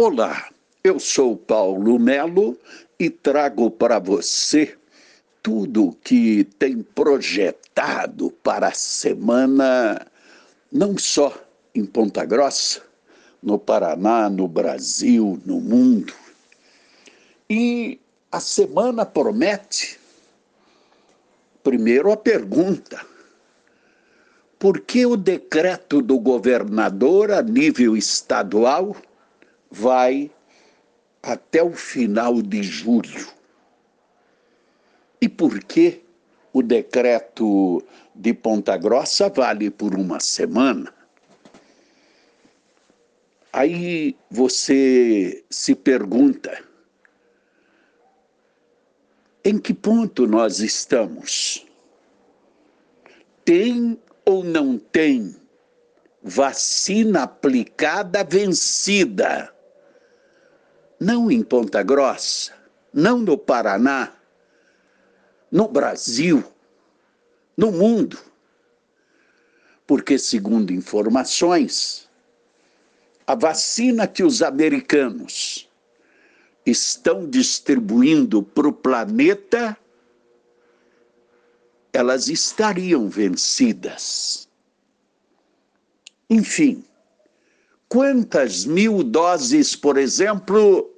Olá, eu sou Paulo Melo e trago para você tudo que tem projetado para a semana, não só em Ponta Grossa, no Paraná, no Brasil, no mundo. E a semana promete, primeiro, a pergunta: por que o decreto do governador a nível estadual vai até o final de julho. E por que o decreto de Ponta Grossa vale por uma semana? Aí você se pergunta: em que ponto nós estamos? Tem ou não tem vacina aplicada vencida? Não em Ponta Grossa, não no Paraná, no Brasil, no mundo. Porque, segundo informações, a vacina que os americanos estão distribuindo para o planeta, elas estariam vencidas. Enfim, quantas mil doses, por exemplo,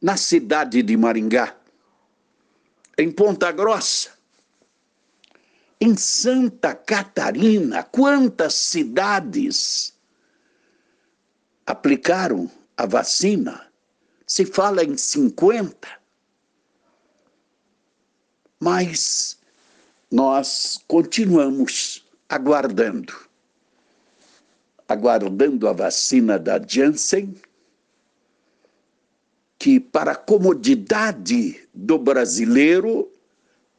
na cidade de Maringá, em Ponta Grossa, em Santa Catarina, quantas cidades aplicaram a vacina? Se fala em 50. Mas nós continuamos aguardando aguardando a vacina da Janssen, que para a comodidade do brasileiro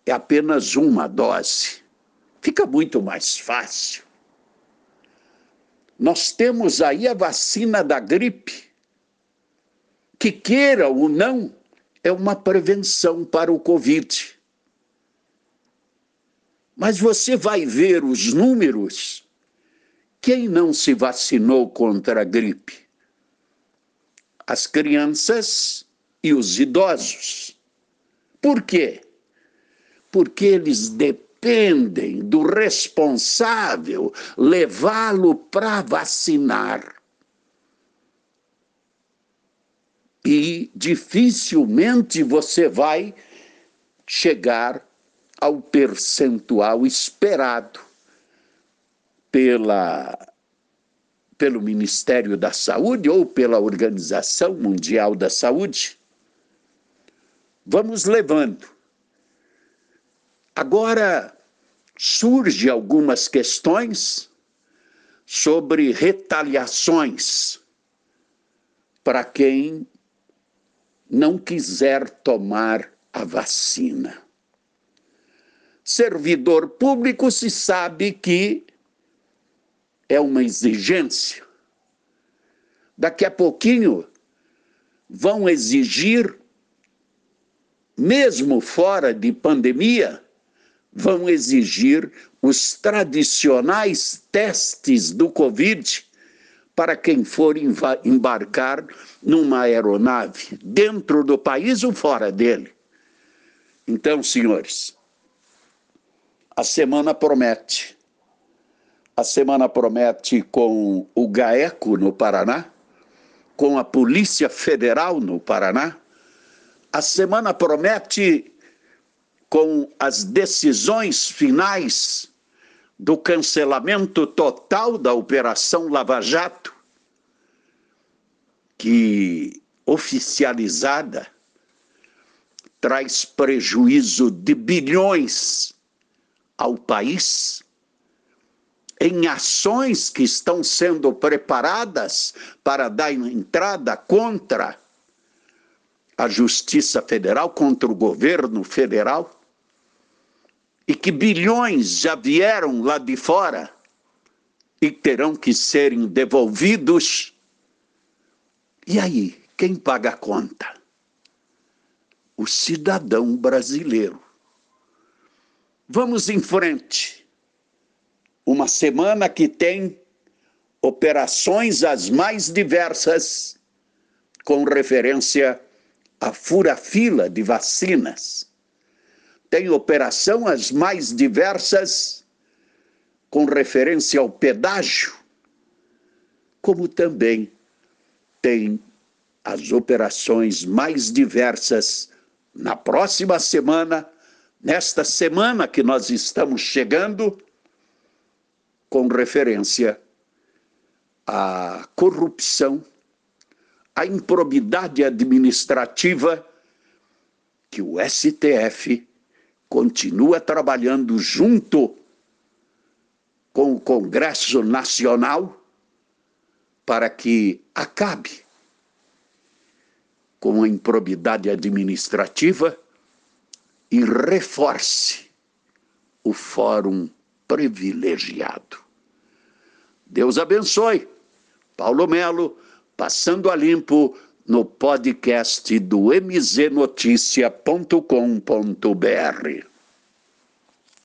é apenas uma dose. Fica muito mais fácil. Nós temos aí a vacina da gripe, que queira ou não, é uma prevenção para o Covid. Mas você vai ver os números quem não se vacinou contra a gripe? As crianças e os idosos. Por quê? Porque eles dependem do responsável levá-lo para vacinar. E dificilmente você vai chegar ao percentual esperado pela, pelo Ministério da Saúde ou pela Organização Mundial da Saúde. Vamos levando. Agora surge algumas questões sobre retaliações para quem não quiser tomar a vacina. Servidor público se sabe que é uma exigência. Daqui a pouquinho vão exigir, mesmo fora de pandemia, vão exigir os tradicionais testes do Covid para quem for embarcar numa aeronave, dentro do país ou fora dele. Então, senhores, a semana promete. A semana promete com o GAECO no Paraná, com a Polícia Federal no Paraná. A semana promete com as decisões finais do cancelamento total da Operação Lava Jato, que oficializada traz prejuízo de bilhões ao país em ações que estão sendo preparadas para dar entrada contra a Justiça Federal, contra o governo federal, e que bilhões já vieram lá de fora e terão que serem devolvidos. E aí, quem paga a conta? O cidadão brasileiro. Vamos em frente uma semana que tem operações as mais diversas com referência à fura-fila de vacinas. Tem operação as mais diversas com referência ao pedágio, como também tem as operações mais diversas na próxima semana, nesta semana que nós estamos chegando, com referência à corrupção, à improbidade administrativa que o STF continua trabalhando junto com o Congresso Nacional para que acabe com a improbidade administrativa e reforce o fórum privilegiado. Deus abençoe. Paulo Melo, passando a limpo no podcast do mznoticia.com.br.